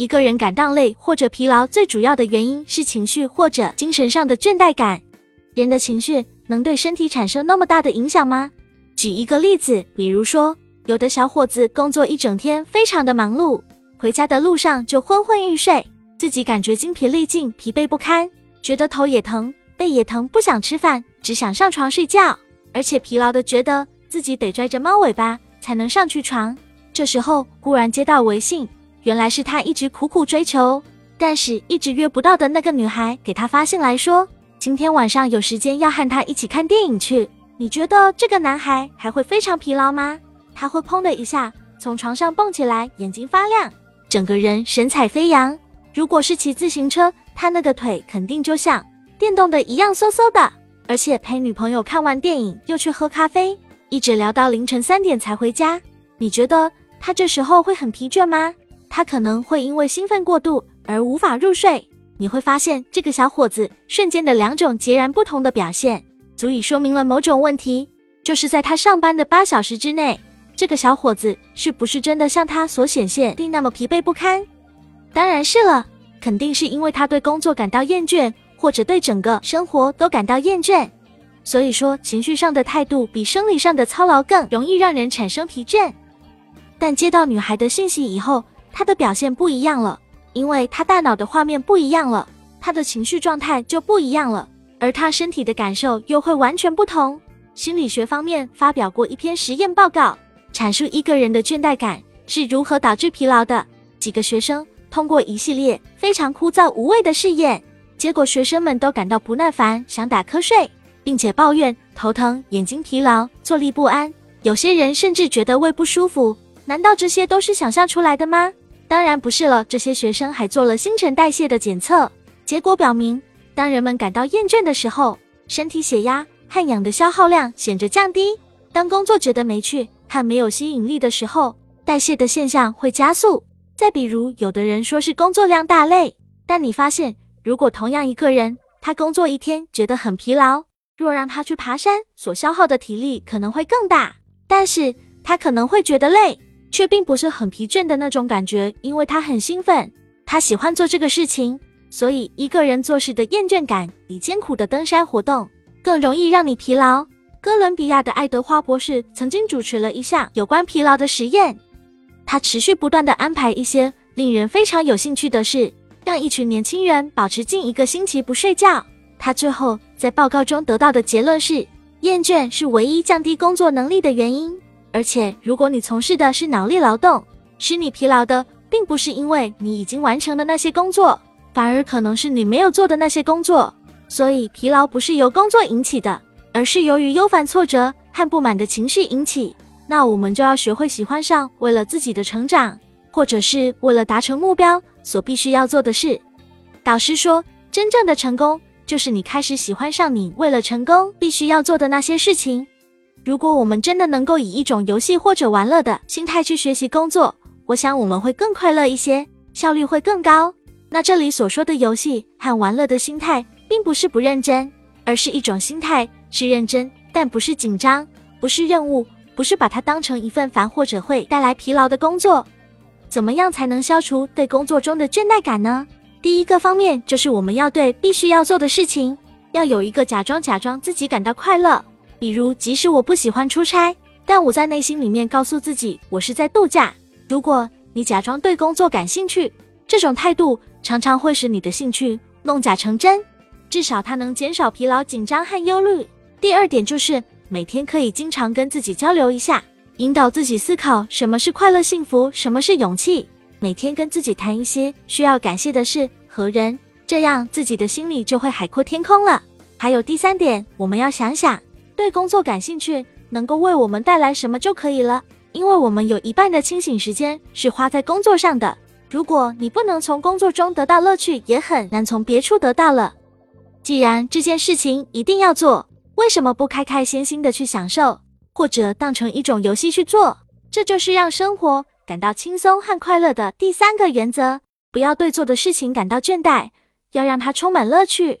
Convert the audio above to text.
一个人感到累或者疲劳，最主要的原因是情绪或者精神上的倦怠感。人的情绪能对身体产生那么大的影响吗？举一个例子，比如说，有的小伙子工作一整天，非常的忙碌，回家的路上就昏昏欲睡，自己感觉精疲力尽、疲惫不堪，觉得头也疼、背也疼，不想吃饭，只想上床睡觉，而且疲劳的觉得自己得拽着猫尾巴才能上去床。这时候忽然接到微信。原来是他一直苦苦追求，但是一直约不到的那个女孩给他发信来说，今天晚上有时间要和他一起看电影去。你觉得这个男孩还会非常疲劳吗？他会砰的一下从床上蹦起来，眼睛发亮，整个人神采飞扬。如果是骑自行车，他那个腿肯定就像电动的一样嗖嗖的。而且陪女朋友看完电影又去喝咖啡，一直聊到凌晨三点才回家。你觉得他这时候会很疲倦吗？他可能会因为兴奋过度而无法入睡。你会发现，这个小伙子瞬间的两种截然不同的表现，足以说明了某种问题，就是在他上班的八小时之内，这个小伙子是不是真的像他所显现的那么疲惫不堪？当然是了，肯定是因为他对工作感到厌倦，或者对整个生活都感到厌倦。所以说，情绪上的态度比生理上的操劳更容易让人产生疲倦。但接到女孩的信息以后，他的表现不一样了，因为他大脑的画面不一样了，他的情绪状态就不一样了，而他身体的感受又会完全不同。心理学方面发表过一篇实验报告，阐述一个人的倦怠感是如何导致疲劳的。几个学生通过一系列非常枯燥无味的试验，结果学生们都感到不耐烦，想打瞌睡，并且抱怨头疼、眼睛疲劳、坐立不安，有些人甚至觉得胃不舒服。难道这些都是想象出来的吗？当然不是了，这些学生还做了新陈代谢的检测，结果表明，当人们感到厌倦的时候，身体血压和氧的消耗量显着降低；当工作觉得没趣和没有吸引力的时候，代谢的现象会加速。再比如，有的人说是工作量大累，但你发现，如果同样一个人，他工作一天觉得很疲劳，若让他去爬山，所消耗的体力可能会更大，但是他可能会觉得累。却并不是很疲倦的那种感觉，因为他很兴奋，他喜欢做这个事情，所以一个人做事的厌倦感比艰苦的登山活动更容易让你疲劳。哥伦比亚的爱德华博士曾经主持了一项有关疲劳的实验，他持续不断的安排一些令人非常有兴趣的事，让一群年轻人保持近一个星期不睡觉。他最后在报告中得到的结论是，厌倦是唯一降低工作能力的原因。而且，如果你从事的是脑力劳动，使你疲劳的，并不是因为你已经完成的那些工作，反而可能是你没有做的那些工作。所以，疲劳不是由工作引起的，而是由于忧烦、挫折和不满的情绪引起。那我们就要学会喜欢上为了自己的成长，或者是为了达成目标所必须要做的事。导师说，真正的成功就是你开始喜欢上你为了成功必须要做的那些事情。如果我们真的能够以一种游戏或者玩乐的心态去学习工作，我想我们会更快乐一些，效率会更高。那这里所说的游戏和玩乐的心态，并不是不认真，而是一种心态，是认真，但不是紧张，不是任务，不是把它当成一份烦或者会带来疲劳的工作。怎么样才能消除对工作中的倦怠感呢？第一个方面就是我们要对必须要做的事情，要有一个假装假装自己感到快乐。比如，即使我不喜欢出差，但我在内心里面告诉自己，我是在度假。如果你假装对工作感兴趣，这种态度常常会使你的兴趣弄假成真，至少它能减少疲劳、紧张和忧虑。第二点就是每天可以经常跟自己交流一下，引导自己思考什么是快乐、幸福，什么是勇气。每天跟自己谈一些需要感谢的事和人，这样自己的心里就会海阔天空了。还有第三点，我们要想想。对工作感兴趣，能够为我们带来什么就可以了。因为我们有一半的清醒时间是花在工作上的。如果你不能从工作中得到乐趣，也很难从别处得到了。既然这件事情一定要做，为什么不开开心心的去享受，或者当成一种游戏去做？这就是让生活感到轻松和快乐的第三个原则。不要对做的事情感到倦怠，要让它充满乐趣。